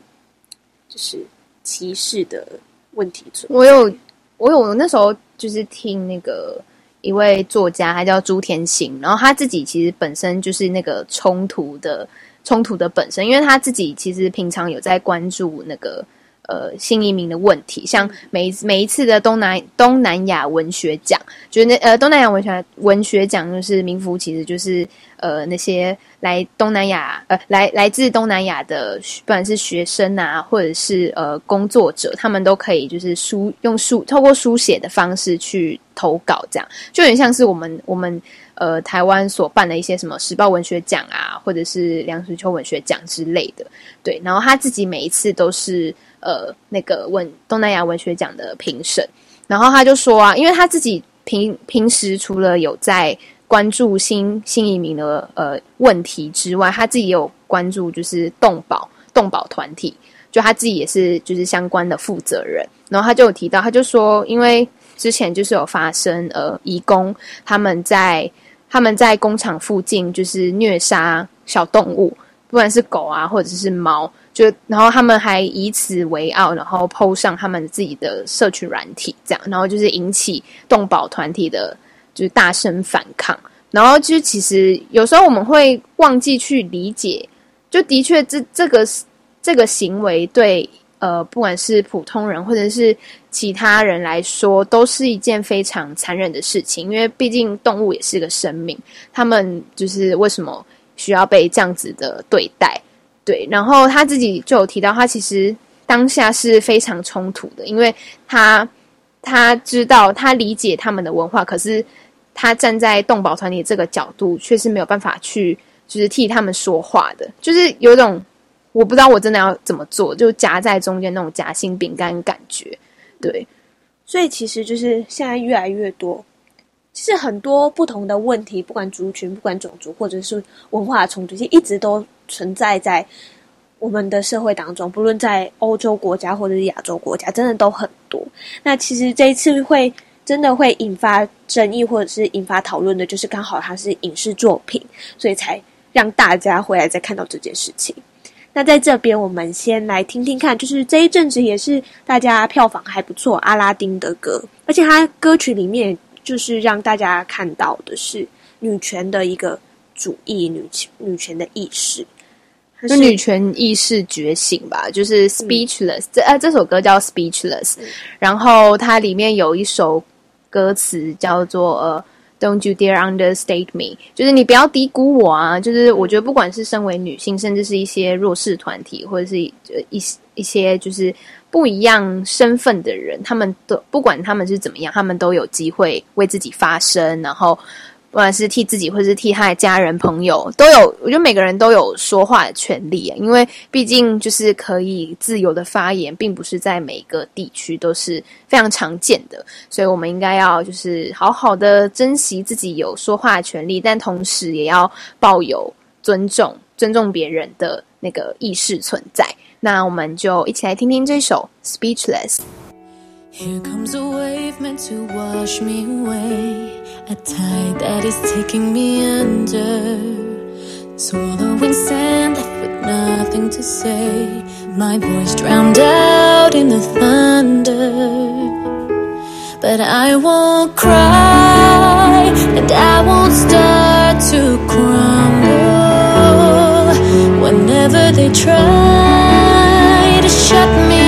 就是歧视的问题存在。我有，我有，那时候就是听那个一位作家，他叫朱天心，然后他自己其实本身就是那个冲突的冲突的本身，因为他自己其实平常有在关注那个。呃，新移民的问题，像每每一次的东南东南亚文学奖，就是那呃东南亚文学文学奖，就是名副其实，就是呃那些来东南亚呃来来自东南亚的，不管是学生啊，或者是呃工作者，他们都可以就是书用书透过书写的方式去投稿，这样就有点像是我们我们呃台湾所办的一些什么时报文学奖啊，或者是梁实秋文学奖之类的，对，然后他自己每一次都是。呃，那个文东南亚文学奖的评审，然后他就说啊，因为他自己平平时除了有在关注新新移民的呃问题之外，他自己也有关注就是动保动保团体，就他自己也是就是相关的负责人。然后他就有提到，他就说，因为之前就是有发生呃，移工他们在他们在工厂附近就是虐杀小动物，不管是狗啊或者是猫，就然后他们还以此为傲，然后 po 上他们自己的社群软体，这样，然后就是引起动保团体的就是大声反抗。然后就其实有时候我们会忘记去理解，就的确这这个这个行为对。呃，不管是普通人或者是其他人来说，都是一件非常残忍的事情。因为毕竟动物也是个生命，他们就是为什么需要被这样子的对待？对，然后他自己就有提到，他其实当下是非常冲突的，因为他他知道他理解他们的文化，可是他站在动保团体这个角度，却是没有办法去就是替他们说话的，就是有一种。我不知道我真的要怎么做，就夹在中间那种夹心饼干感觉，对，所以其实就是现在越来越多，其实很多不同的问题，不管族群、不管种族，或者是文化的冲突，其实一直都存在在我们的社会当中，不论在欧洲国家或者是亚洲国家，真的都很多。那其实这一次会真的会引发争议或者是引发讨论的，就是刚好它是影视作品，所以才让大家回来再看到这件事情。那在这边，我们先来听听看，就是这一阵子也是大家票房还不错，阿拉丁的歌，而且它歌曲里面就是让大家看到的是女权的一个主义，女权女权的意识，就女权意识觉醒吧，就是 Speechless，嗯、这呃这首歌叫 Speechless，、嗯、然后它里面有一首歌词叫做呃。Don't you dare understate me，就是你不要低估我啊！就是我觉得，不管是身为女性，甚至是一些弱势团体，或者是一一一些就是不一样身份的人，他们都不管他们是怎么样，他们都有机会为自己发声，然后。不管是替自己，或是替他的家人、朋友，都有。我觉得每个人都有说话的权利啊，因为毕竟就是可以自由的发言，并不是在每个地区都是非常常见的。所以，我们应该要就是好好的珍惜自己有说话的权利，但同时也要抱有尊重、尊重别人的那个意识存在。那我们就一起来听听这首《Speechless》。Here comes a wave meant to wash me away. A tide that is taking me under. Swallowing sand left with nothing to say. My voice drowned out in the thunder. But I won't cry, and I won't start to crumble. Whenever they try to shut me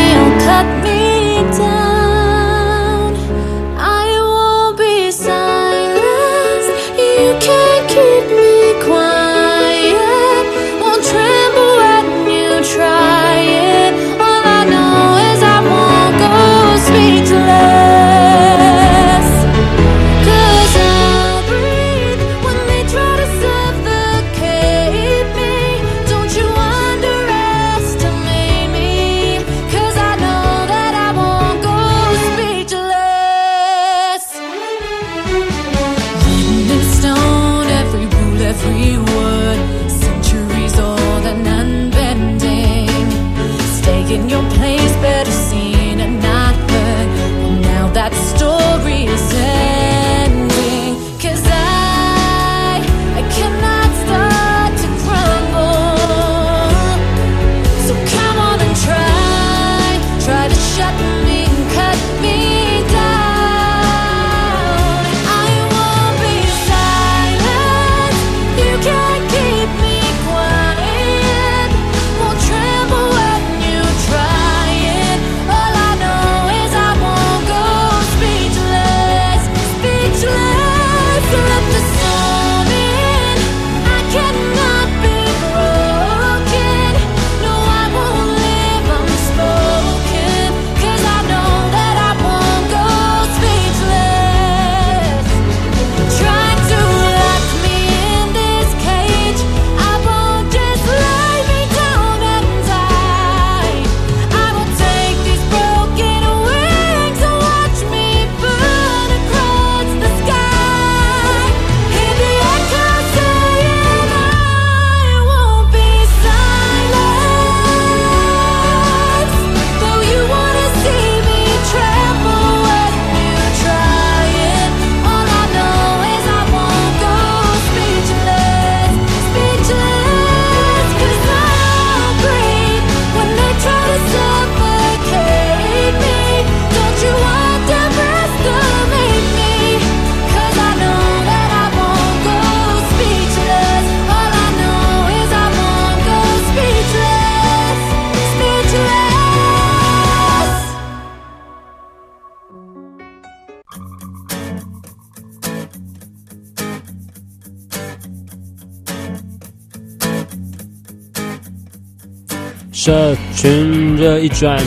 社群热议转，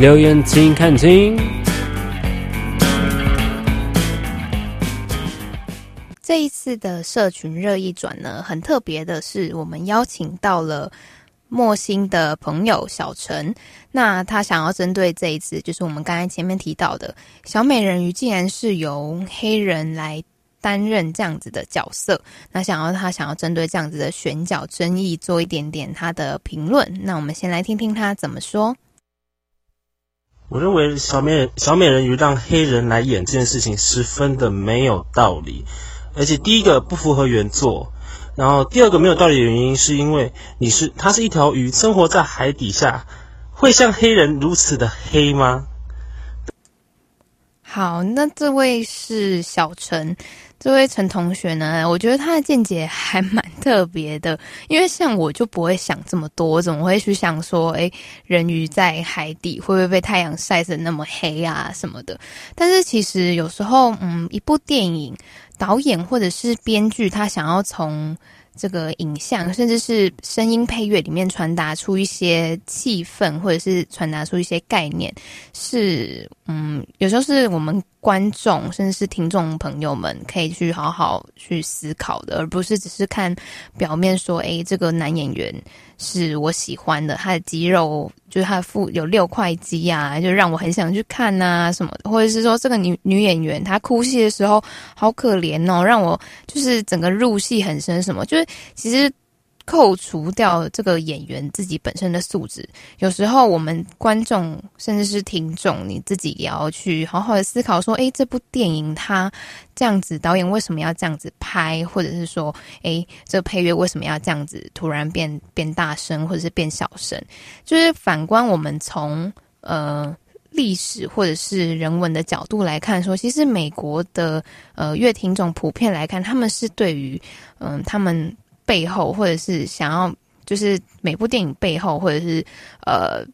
留言请看清。这一次的社群热议转呢，很特别的是，我们邀请到了莫心的朋友小陈。那他想要针对这一次，就是我们刚才前面提到的小美人鱼，竟然是由黑人来担任这样子的角色，那想要他想要针对这样子的选角争议做一点点他的评论。那我们先来听听他怎么说。我认为小美小美人鱼让黑人来演这件事情十分的没有道理，而且第一个不符合原作，然后第二个没有道理的原因是因为你是它是一条鱼，生活在海底下，会像黑人如此的黑吗？好，那这位是小陈。这位陈同学呢，我觉得他的见解还蛮特别的，因为像我就不会想这么多，怎么会去想说，诶，人鱼在海底会不会被太阳晒成那么黑啊什么的？但是其实有时候，嗯，一部电影导演或者是编剧，他想要从这个影像，甚至是声音配乐里面传达出一些气氛，或者是传达出一些概念，是嗯，有时候是我们观众甚至是听众朋友们可以去好好去思考的，而不是只是看表面说，诶，这个男演员是我喜欢的，他的肌肉就是他的腹有六块肌啊，就让我很想去看呐什么的，或者是说这个女女演员她哭戏的时候好可怜哦，让我就是整个入戏很深什么，就是。其实扣除掉这个演员自己本身的素质，有时候我们观众甚至是听众，你自己也要去好好的思考说：诶，这部电影它这样子，导演为什么要这样子拍？或者是说，诶，这配乐为什么要这样子突然变变大声，或者是变小声？就是反观我们从呃历史或者是人文的角度来看，说其实美国的呃乐听众普遍来看，他们是对于嗯、他们。背后，或者是想要，就是每部电影背后，或者是呃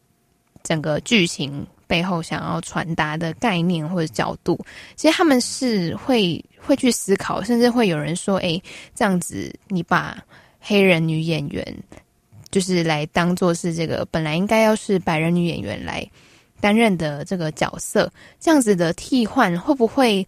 整个剧情背后想要传达的概念或者角度，其实他们是会会去思考，甚至会有人说：“哎，这样子你把黑人女演员就是来当做是这个本来应该要是白人女演员来担任的这个角色，这样子的替换会不会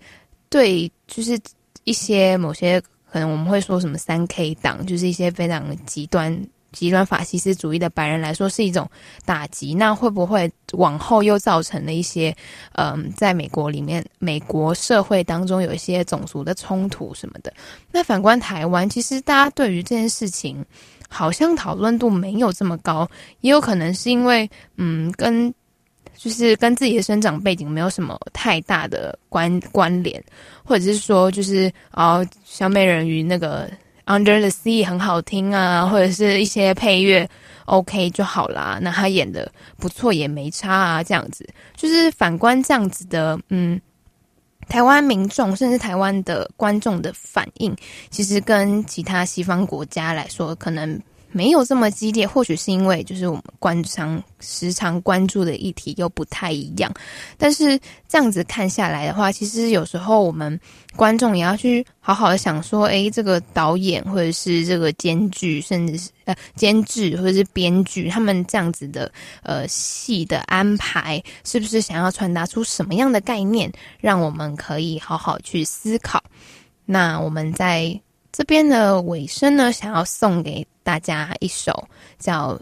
对就是一些某些。”可能我们会说什么三 K 党，就是一些非常极端、极端法西斯主义的白人来说是一种打击。那会不会往后又造成了一些，嗯，在美国里面，美国社会当中有一些种族的冲突什么的？那反观台湾，其实大家对于这件事情好像讨论度没有这么高，也有可能是因为，嗯，跟。就是跟自己的生长背景没有什么太大的关关联，或者是说，就是哦，小美人鱼那个 Under the Sea 很好听啊，或者是一些配乐 OK 就好啦。那他演的不错也没差啊，这样子。就是反观这样子的，嗯，台湾民众甚至台湾的观众的反应，其实跟其他西方国家来说，可能。没有这么激烈，或许是因为就是我们观常时常关注的议题又不太一样。但是这样子看下来的话，其实有时候我们观众也要去好好的想说，诶，这个导演或者是这个监剧，甚至是呃监制或者是编剧，他们这样子的呃戏的安排，是不是想要传达出什么样的概念，让我们可以好好去思考。那我们在。这边的尾声呢，想要送给大家一首叫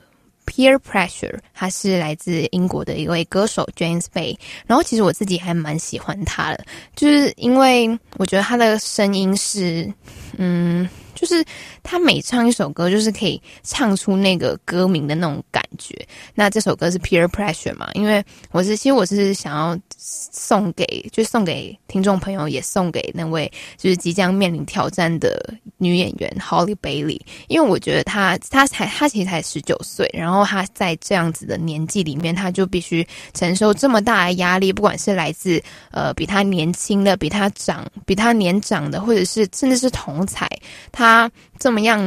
《Peer Pressure》，它是来自英国的一位歌手 James Bay。然后其实我自己还蛮喜欢他的，就是因为我觉得他的声音是，嗯。就是他每唱一首歌，就是可以唱出那个歌名的那种感觉。那这首歌是 Peer Pressure 嘛？因为我是其实我是想要送给，就送给听众朋友，也送给那位就是即将面临挑战的女演员 Holly Bailey。因为我觉得她她才她其实才十九岁，然后她在这样子的年纪里面，她就必须承受这么大的压力，不管是来自呃比她年轻的、比她长、比她年长的，或者是甚至是同才，她。他这么样，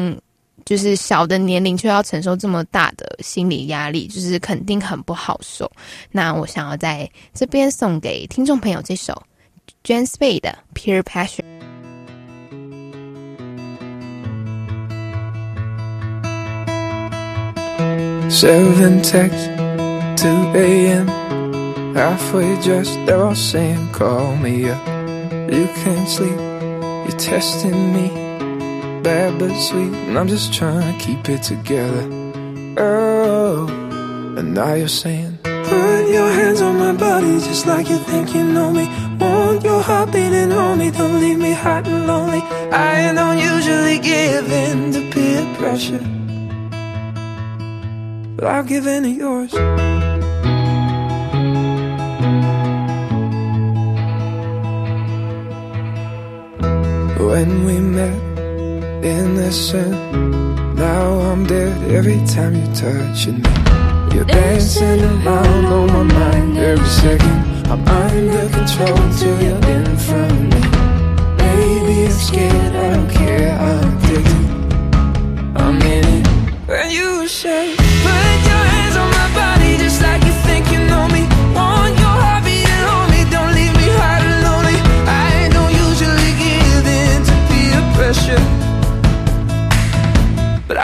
就是小的年龄却要承受这么大的心理压力，就是肯定很不好受。那我想要在这边送给听众朋友这首 James Bay 的《Peer Pressure》。Seven texts, 2 a.m. Halfway dressed, they're all saying, Call me up. You can't sleep, you're testing me. Bad but sweet, and I'm just trying to keep it together. Oh, and now you're saying, Put your hands on my body just like you think you know me. Want your heart beating on me, don't leave me hot and lonely. I don't usually give in to peer pressure, but I'll give in to yours. When we met in the sun, now I'm dead every time you touch me. You're dancing around on my mind every second. I'm under control till you're in front of me. Baby, I'm scared, I don't care, I'm addicted. I'm in it. When you say,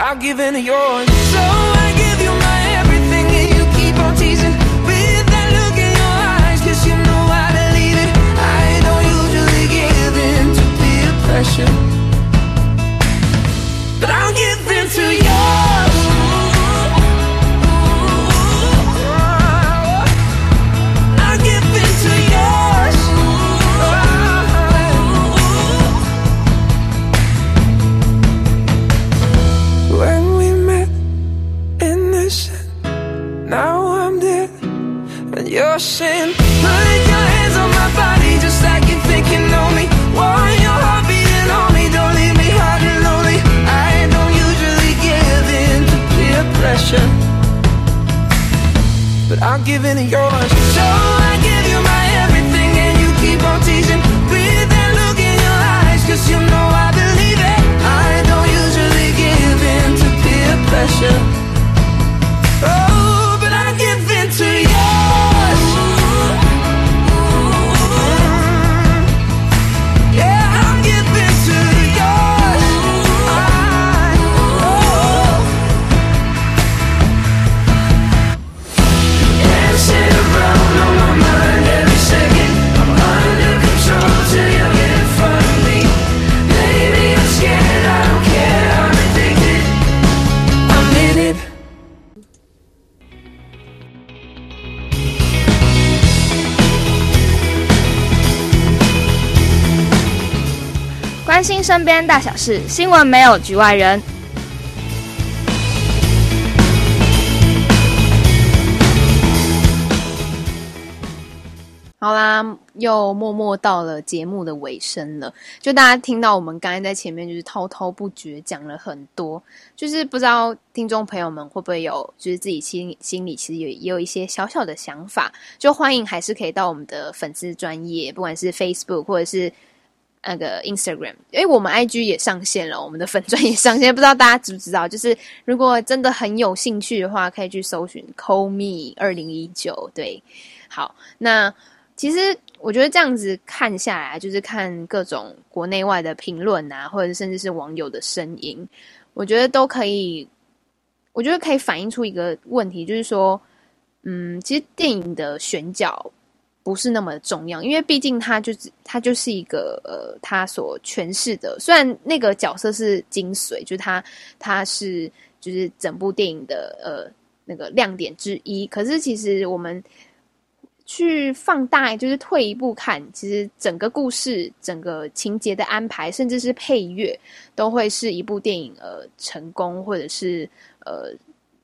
I've given to yours. Give in to yours. So I give you my everything, and you keep on teasing with that look in your eyes, 'cause you know I believe it. I don't usually give in to peer pressure. 边大小事，新闻没有局外人。好啦，又默默到了节目的尾声了。就大家听到我们刚才在前面就是滔滔不绝讲了很多，就是不知道听众朋友们会不会有，就是自己心心里其实也也有一些小小的想法，就欢迎还是可以到我们的粉丝专业，不管是 Facebook 或者是那个 Instagram，因为我们 IG 也上线了，我们的粉钻也上线，不知道大家知不知道？就是如果真的很有兴趣的话，可以去搜寻 Call Me 二零一九。对，好，那。其实我觉得这样子看下来，就是看各种国内外的评论啊，或者甚至是网友的声音，我觉得都可以，我觉得可以反映出一个问题，就是说，嗯，其实电影的选角不是那么重要，因为毕竟它就是它就是一个呃，他所诠释的，虽然那个角色是精髓，就是他他是就是整部电影的呃那个亮点之一，可是其实我们。去放大，就是退一步看，其实整个故事、整个情节的安排，甚至是配乐，都会是一部电影呃成功，或者是呃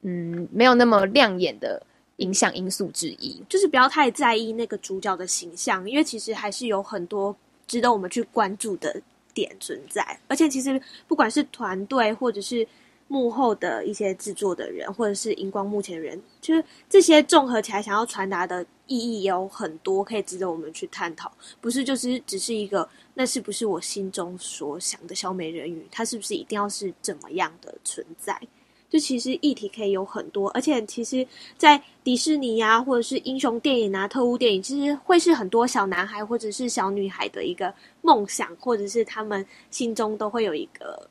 嗯没有那么亮眼的影响因素之一。就是不要太在意那个主角的形象，因为其实还是有很多值得我们去关注的点存在。而且其实不管是团队，或者是幕后的一些制作的人，或者是荧光幕前人，就是这些综合起来想要传达的。意义也有很多可以值得我们去探讨，不是就是只是一个，那是不是我心中所想的小美人鱼？它是不是一定要是怎么样的存在？就其实议题可以有很多，而且其实，在迪士尼啊，或者是英雄电影啊、特务电影，其实会是很多小男孩或者是小女孩的一个梦想，或者是他们心中都会有一个，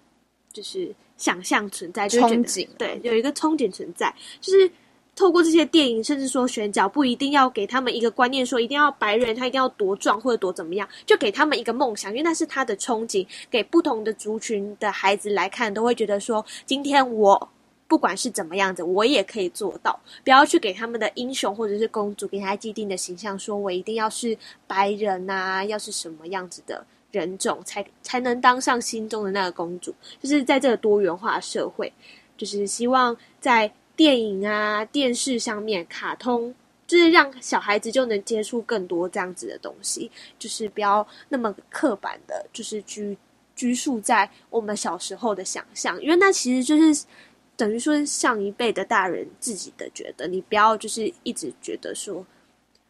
就是。想象存在，就会觉得憧憬对，有一个憧憬存在，就是。透过这些电影，甚至说选角，不一定要给他们一个观念，说一定要白人，他一定要多壮或者多怎么样，就给他们一个梦想，因为那是他的憧憬。给不同的族群的孩子来看，都会觉得说，今天我不管是怎么样子，我也可以做到。不要去给他们的英雄或者是公主给他既定的形象，说我一定要是白人啊，要是什么样子的人种才才能当上心中的那个公主。就是在这个多元化社会，就是希望在。电影啊，电视上面，卡通就是让小孩子就能接触更多这样子的东西，就是不要那么刻板的，就是拘拘束在我们小时候的想象，因为那其实就是等于说上一辈的大人自己的觉得，你不要就是一直觉得说，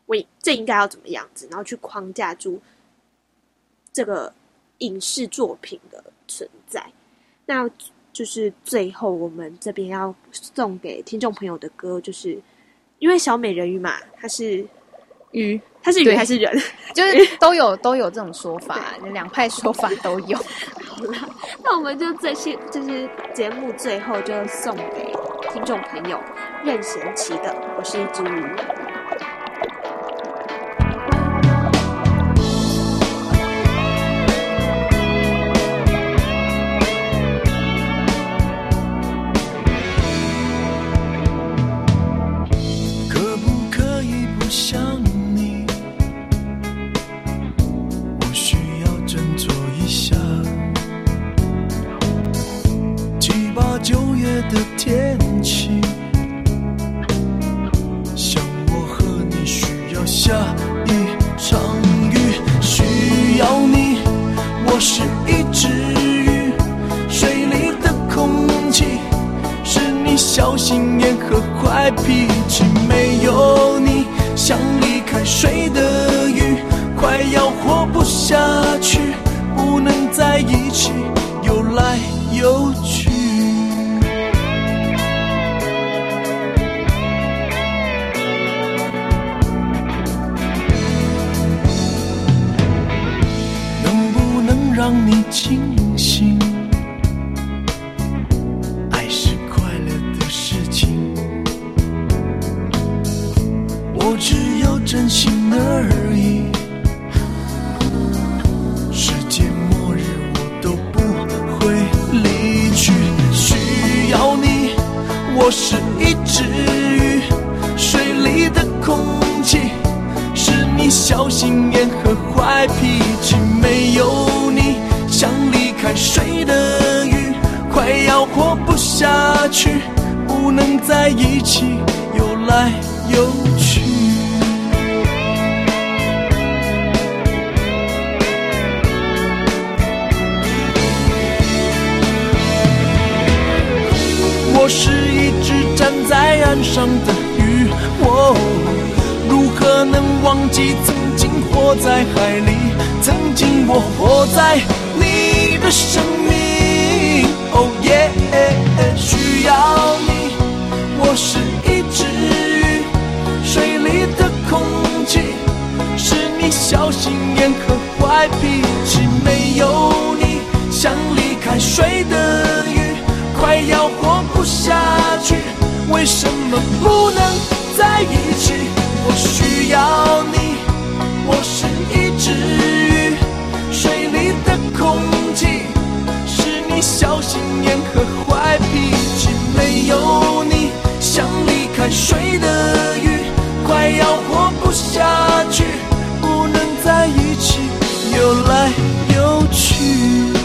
我，这应该要怎么样子，然后去框架住这个影视作品的存在，那。就是最后我们这边要送给听众朋友的歌，就是因为小美人鱼嘛，它是鱼，它是鱼还是人？[LAUGHS] 就是 [LAUGHS] 都有都有这种说法，两派说法都有。好了，那我们就这些，就是节目最后就送给听众朋友任贤齐的《我是一只鱼》。而已。世界末日我都不会离去需要你我是一只鱼水里的空气是你小心眼和坏脾气没有你像离开水的鱼快要活不下去不能在一起游来游去。我是一只站在岸上的鱼，我如何能忘记曾经活在海里？曾经我活在你的生命，哦耶，需要你。我是一只鱼，水里的空气是你小心眼和坏脾气，没有你，像离开水的。快要活不下去为什么不能在一起我需要你我是一只鱼。水里的空气是你小心眼和坏脾气没有你像离开水的鱼快要活不下去不能在一起游来游去。